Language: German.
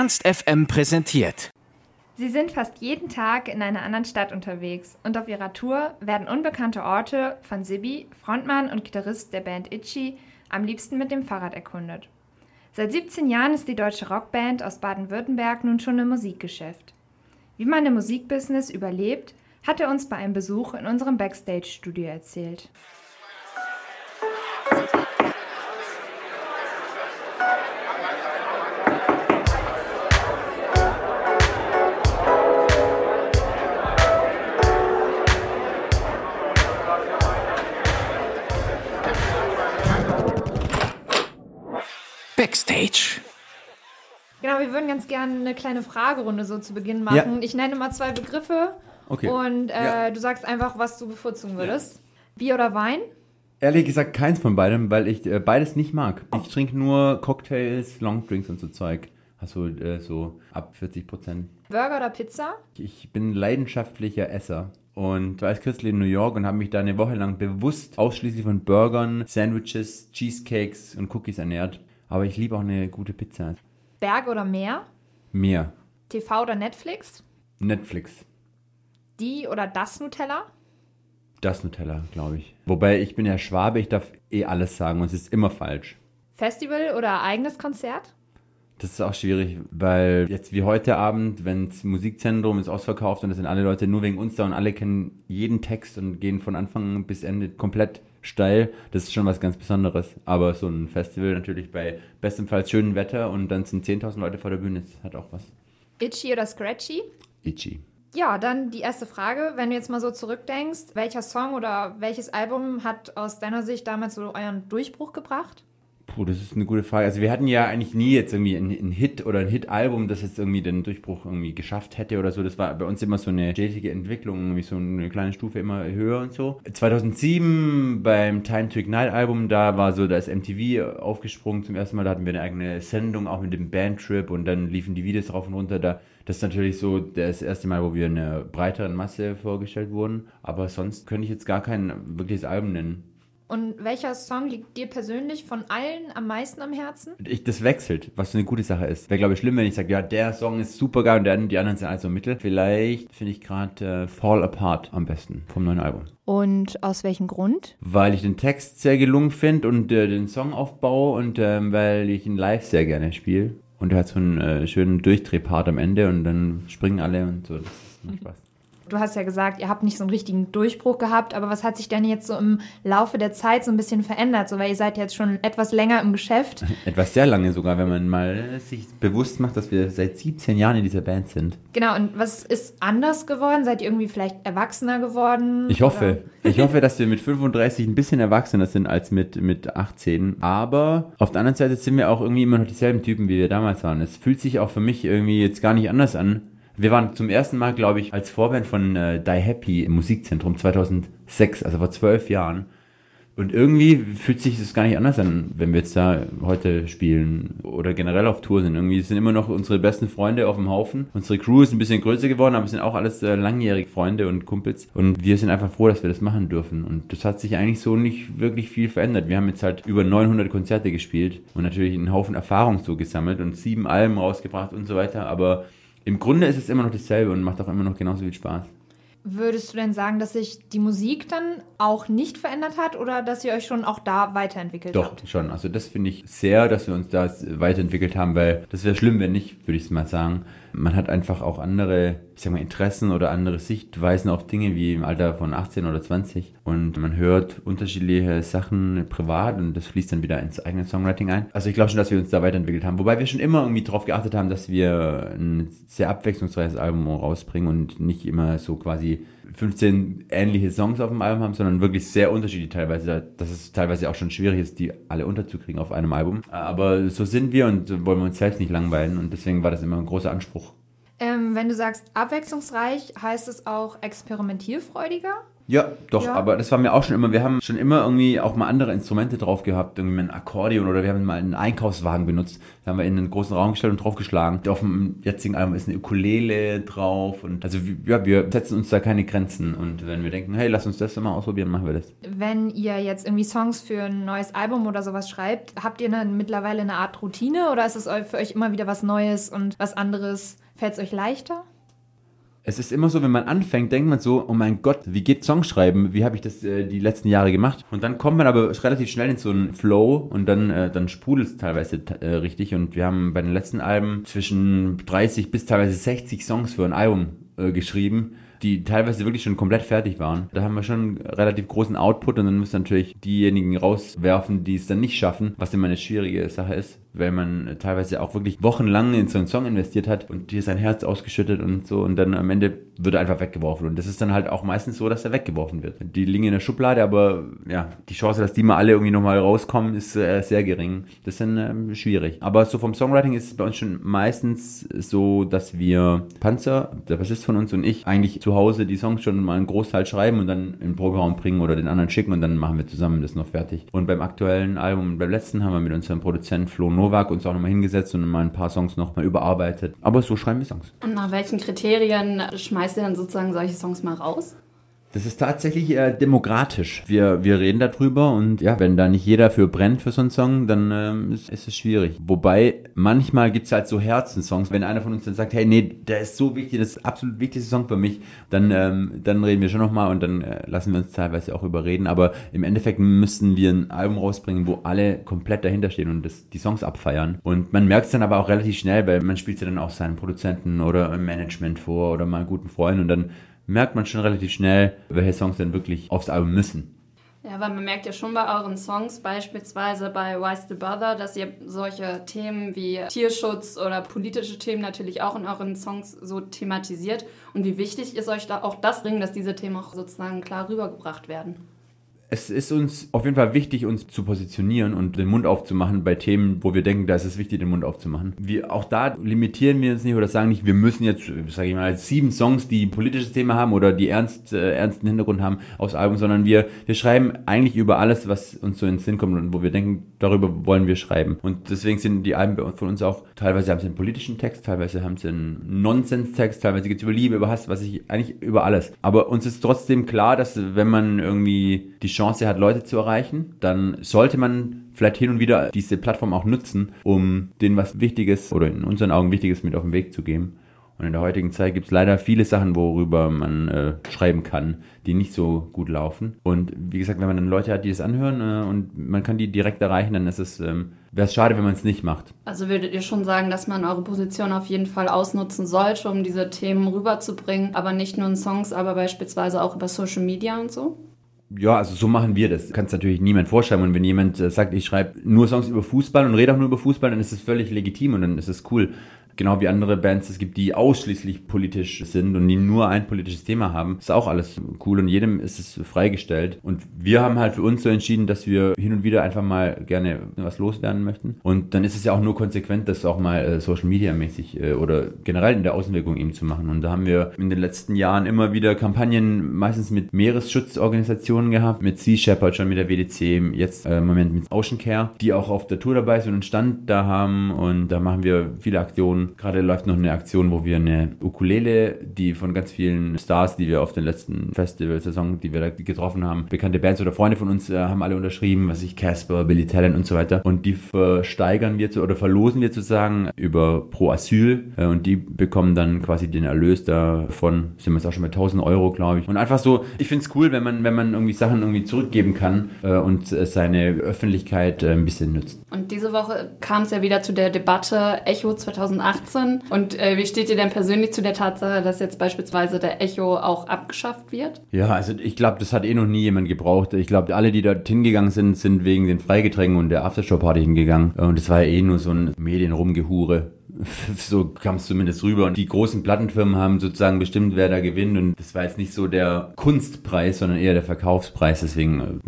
Ernst FM präsentiert. Sie sind fast jeden Tag in einer anderen Stadt unterwegs und auf ihrer Tour werden unbekannte Orte von Sibi, Frontmann und Gitarrist der Band Itchy, am liebsten mit dem Fahrrad erkundet. Seit 17 Jahren ist die deutsche Rockband aus Baden-Württemberg nun schon im Musikgeschäft. Wie man im Musikbusiness überlebt, hat er uns bei einem Besuch in unserem Backstage-Studio erzählt. Backstage. Genau, wir würden ganz gerne eine kleine Fragerunde so zu Beginn machen. Ja. Ich nenne mal zwei Begriffe Okay. und äh, Ja. du sagst einfach, was du bevorzugen würdest. Bier oder Wein? Ehrlich gesagt keins von beidem, weil ich äh, beides nicht mag. Ich trinke nur Cocktails, Longdrinks und so Zeug. Also äh, so ab 40 Prozent. Burger oder Pizza? Ich bin leidenschaftlicher Esser. Und war als kürzlich in New York und habe mich da eine Woche lang bewusst ausschließlich von Burgern, Sandwiches, Cheesecakes und Cookies ernährt. Aber ich liebe auch eine gute Pizza. Berg oder Meer? Mehr. TV oder Netflix? Netflix. Die oder das Nutella? Das Nutella, glaube ich. Wobei ich bin ja Schwabe, ich darf eh alles sagen und es ist immer falsch. Festival oder eigenes Konzert? Das ist auch schwierig, weil jetzt wie heute Abend, wenn das Musikzentrum ist ausverkauft und es sind alle Leute nur wegen uns da und alle kennen jeden Text und gehen von Anfang bis Ende komplett steil, das ist schon was ganz Besonderes. Aber so ein Festival natürlich bei bestenfalls schönem Wetter und dann sind 10.000 Leute vor der Bühne, das hat auch was. Itchy oder Scratchy? Itchy. Ja, dann die erste Frage. Wenn du jetzt mal so zurückdenkst, welcher Song oder welches Album hat aus deiner Sicht damals so euren Durchbruch gebracht? Puh, das ist eine gute Frage. Also wir hatten ja eigentlich nie jetzt irgendwie einen Hit oder ein Hit-Album, das jetzt irgendwie den Durchbruch irgendwie geschafft hätte oder so. Das war bei uns immer so eine stetige Entwicklung, irgendwie so eine kleine Stufe immer höher und so. 2007 beim Time to Ignite Album, da war so das MTV aufgesprungen zum ersten Mal. Da hatten wir eine eigene Sendung, auch mit dem Bandtrip und dann liefen die Videos rauf und runter. Da, das ist natürlich so das erste Mal, wo wir einer breiteren Masse vorgestellt wurden. Aber sonst könnte ich jetzt gar kein wirkliches Album nennen. Und welcher Song liegt dir persönlich von allen am meisten am Herzen? Ich, das wechselt, was so eine gute Sache ist. Wäre, glaube ich, schlimm, wenn ich sage, ja, der Song ist super geil und der, die anderen sind also mittel. Vielleicht finde ich gerade äh, Fall Apart am besten vom neuen Album. Und aus welchem Grund? Weil ich den Text sehr gelungen finde und äh, den Songaufbau und ähm, weil ich ihn live sehr gerne spiele. Und er hat so einen äh, schönen Durchdrehpart am Ende und dann springen alle und so. Das macht Spaß. Du hast ja gesagt, ihr habt nicht so einen richtigen Durchbruch gehabt, aber was hat sich denn jetzt so im Laufe der Zeit so ein bisschen verändert? So, weil ihr seid jetzt schon etwas länger im Geschäft. Etwas sehr lange sogar, wenn man mal sich bewusst macht, dass wir seit 17 Jahren in dieser Band sind. Genau, und was ist anders geworden? Seid ihr irgendwie vielleicht erwachsener geworden? Ich hoffe. Ich hoffe, dass wir mit 35 ein bisschen erwachsener sind als mit, mit 18. Aber auf der anderen Seite sind wir auch irgendwie immer noch dieselben Typen, wie wir damals waren. Es fühlt sich auch für mich irgendwie jetzt gar nicht anders an. Wir waren zum ersten Mal, glaube ich, als Vorband von äh, Die Happy im Musikzentrum 2006, also vor zwölf Jahren. Und irgendwie fühlt sich das gar nicht anders an, wenn wir jetzt da heute spielen oder generell auf Tour sind. Irgendwie sind immer noch unsere besten Freunde auf dem Haufen. Unsere Crew ist ein bisschen größer geworden, aber es sind auch alles äh, langjährige Freunde und Kumpels. Und wir sind einfach froh, dass wir das machen dürfen. Und das hat sich eigentlich so nicht wirklich viel verändert. Wir haben jetzt halt über 900 Konzerte gespielt und natürlich einen Haufen Erfahrung so gesammelt und sieben Alben rausgebracht und so weiter. Aber im Grunde ist es immer noch dasselbe und macht auch immer noch genauso viel Spaß. Würdest du denn sagen, dass sich die Musik dann auch nicht verändert hat oder dass ihr euch schon auch da weiterentwickelt Doch, habt? schon. Also das finde ich sehr, dass wir uns da weiterentwickelt haben, weil das wäre schlimm, wenn nicht, würde ich es mal sagen. Man hat einfach auch andere, ich sag mal, Interessen oder andere Sichtweisen auf Dinge wie im Alter von 18 oder 20 und man hört unterschiedliche Sachen privat und das fließt dann wieder ins eigene Songwriting ein. Also ich glaube schon, dass wir uns da weiterentwickelt haben, wobei wir schon immer irgendwie darauf geachtet haben, dass wir ein sehr abwechslungsreiches Album rausbringen und nicht immer so quasi 15 ähnliche Songs auf dem Album haben, sondern wirklich sehr unterschiedlich teilweise, dass es teilweise auch schon schwierig ist, die alle unterzukriegen auf einem Album. Aber so sind wir und wollen wir uns selbst nicht langweilen und deswegen war das immer ein großer Anspruch. Ähm, wenn du sagst abwechslungsreich, heißt es auch experimentierfreudiger? Ja, doch, Ja. aber das war mir auch schon immer, wir haben schon immer irgendwie auch mal andere Instrumente drauf gehabt, irgendwie ein Akkordeon oder wir haben mal einen Einkaufswagen benutzt, da haben wir in einen großen Raum gestellt und draufgeschlagen. Auf dem jetzigen Album ist eine Ukulele drauf und also ja, wir setzen uns da keine Grenzen und wenn wir denken, hey, lass uns das mal ausprobieren, machen wir das. Wenn ihr jetzt irgendwie Songs für ein neues Album oder sowas schreibt, habt ihr dann mittlerweile eine Art Routine oder ist es für euch immer wieder was Neues und was anderes? Fällt es euch leichter? Es ist immer so, wenn man anfängt, denkt man so, oh mein Gott, wie geht Songschreiben? Wie habe ich das äh, die letzten Jahre gemacht? Und dann kommt man aber relativ schnell in so einen Flow und dann, äh, dann sprudelt es teilweise äh, richtig. Und wir haben bei den letzten Alben zwischen 30 bis teilweise 60 Songs für ein Album äh, geschrieben, die teilweise wirklich schon komplett fertig waren. Da haben wir schon relativ großen Output und dann müssen natürlich diejenigen rauswerfen, die es dann nicht schaffen, was immer eine schwierige Sache ist, weil man teilweise auch wirklich wochenlang in so einen Song investiert hat und dir sein Herz ausgeschüttet und so und dann am Ende wird einfach weggeworfen und das ist dann halt auch meistens so, dass er weggeworfen wird. Die liegen in der Schublade, aber ja, die Chance, dass die mal alle irgendwie nochmal rauskommen, ist äh, sehr gering. Das ist dann ähm, schwierig. Aber so vom Songwriting ist es bei uns schon meistens so, dass wir Panzer, der Bassist von uns und ich, eigentlich zu Hause die Songs schon mal einen Großteil schreiben und dann in den Proberaum bringen oder den anderen schicken und dann machen wir zusammen das noch fertig. Und beim aktuellen Album, beim letzten, haben wir mit unserem Produzenten Flo Novak uns auch nochmal hingesetzt und mal ein paar Songs nochmal überarbeitet. Aber so schreiben wir Songs. Und nach welchen Kriterien schmeißt ihr dann sozusagen solche Songs mal raus? Das ist tatsächlich äh, demokratisch. Wir, wir reden darüber und ja, wenn da nicht jeder für brennt für so einen Song, dann ähm, ist, ist es schwierig. Wobei, manchmal gibt's halt so Herzensongs. Wenn einer von uns dann sagt, hey, nee, der ist so wichtig, das ist absolut wichtigste Song für mich, dann, ähm, dann reden wir schon nochmal und dann äh, lassen wir uns teilweise auch überreden. Aber im Endeffekt müssen wir ein Album rausbringen, wo alle komplett dahinter stehen und das, die Songs abfeiern. Und man merkt es dann aber auch relativ schnell, weil man spielt ja dann auch seinen Produzenten oder im Management vor oder mal einen guten Freund und dann merkt man schon relativ schnell, welche Songs denn wirklich aufs Album müssen. Ja, weil man merkt ja schon bei euren Songs, beispielsweise bei Why's the Bother, dass ihr solche Themen wie Tierschutz oder politische Themen natürlich auch in euren Songs so thematisiert. Und wie wichtig ist euch da auch das Ding, dass diese Themen auch sozusagen klar rübergebracht werden? Es ist uns auf jeden Fall wichtig, uns zu positionieren und den Mund aufzumachen bei Themen, wo wir denken, da ist es wichtig, den Mund aufzumachen. Wir, auch da limitieren wir uns nicht oder sagen nicht, wir müssen jetzt, sage ich mal, sieben Songs, die politisches Thema haben oder die ernst, äh, ernsten Hintergrund haben, aufs Album, sondern wir, wir schreiben eigentlich über alles, was uns so in den Sinn kommt und wo wir denken, darüber wollen wir schreiben. Und deswegen sind die Alben von uns auch, teilweise haben sie einen politischen Text, teilweise haben sie einen Nonsens-Text, teilweise geht es über Liebe, über Hass, was ich, eigentlich über alles. Aber uns ist trotzdem klar, dass wenn man irgendwie die Chance hat, Leute zu erreichen, dann sollte man vielleicht hin und wieder diese Plattform auch nutzen, um denen was Wichtiges oder in unseren Augen Wichtiges mit auf den Weg zu geben. Und in der heutigen Zeit gibt es leider viele Sachen, worüber man äh, schreiben kann, die nicht so gut laufen. Und wie gesagt, wenn man dann Leute hat, die das anhören äh, und man kann die direkt erreichen, dann ist es, ähm, wäre es schade, wenn man es nicht macht. Also würdet ihr schon sagen, dass man eure Position auf jeden Fall ausnutzen sollte, um diese Themen rüberzubringen, aber nicht nur in Songs, aber beispielsweise auch über Social Media und so? Ja, also so machen wir das. Kannst natürlich niemand vorschreiben. Und wenn jemand äh, sagt, ich schreibe nur Songs über Fußball und rede auch nur über Fußball, dann ist es völlig legitim und dann ist es cool. Genau wie andere Bands es gibt, die ausschließlich politisch sind und die nur ein politisches Thema haben. Ist auch alles cool und jedem ist es freigestellt. Und wir haben halt für uns so entschieden, dass wir hin und wieder einfach mal gerne was loswerden möchten. Und dann ist es ja auch nur konsequent, das auch mal äh, Social Media mäßig äh, oder generell in der Außenwirkung eben zu machen. Und da haben wir in den letzten Jahren immer wieder Kampagnen, meistens mit Meeresschutzorganisationen gehabt, mit Sea Shepherd, schon mit der WDC, jetzt äh, im Moment mit Ocean Care, die auch auf der Tour dabei sind und einen Stand da haben. Und da machen wir viele Aktionen. Gerade läuft noch eine Aktion, wo wir eine Ukulele, die von ganz vielen Stars, die wir auf den letzten Festival-Saison, die wir da getroffen haben, bekannte Bands oder Freunde von uns äh, haben alle unterschrieben, was ich, Casper, Billy Talent und so weiter. Und die versteigern wir zu, oder verlosen wir sozusagen über Pro Asyl äh, und die bekommen dann quasi den Erlös davon, sind wir jetzt auch schon bei 1000 Euro, glaube ich. Und einfach so, ich finde es cool, wenn man, wenn man irgendwie Sachen irgendwie zurückgeben kann äh, und äh, seine Öffentlichkeit äh, ein bisschen nutzt. Und diese Woche kam es ja wieder zu der Debatte Echo 2018. Und äh, wie steht ihr denn persönlich zu der Tatsache, dass jetzt beispielsweise der Echo auch abgeschafft wird? Ja, also ich glaube, das hat eh noch nie jemand gebraucht. Ich glaube, alle, die dort hingegangen sind, sind wegen den Freigetränken und der Aftershow-Party hingegangen. Und es war ja eh nur so ein Medienrumgehure. So kam es zumindest rüber. Und die großen Plattenfirmen haben sozusagen bestimmt, wer da gewinnt. Und das war jetzt nicht so der Kunstpreis, sondern eher der Verkaufspreis. Deswegen,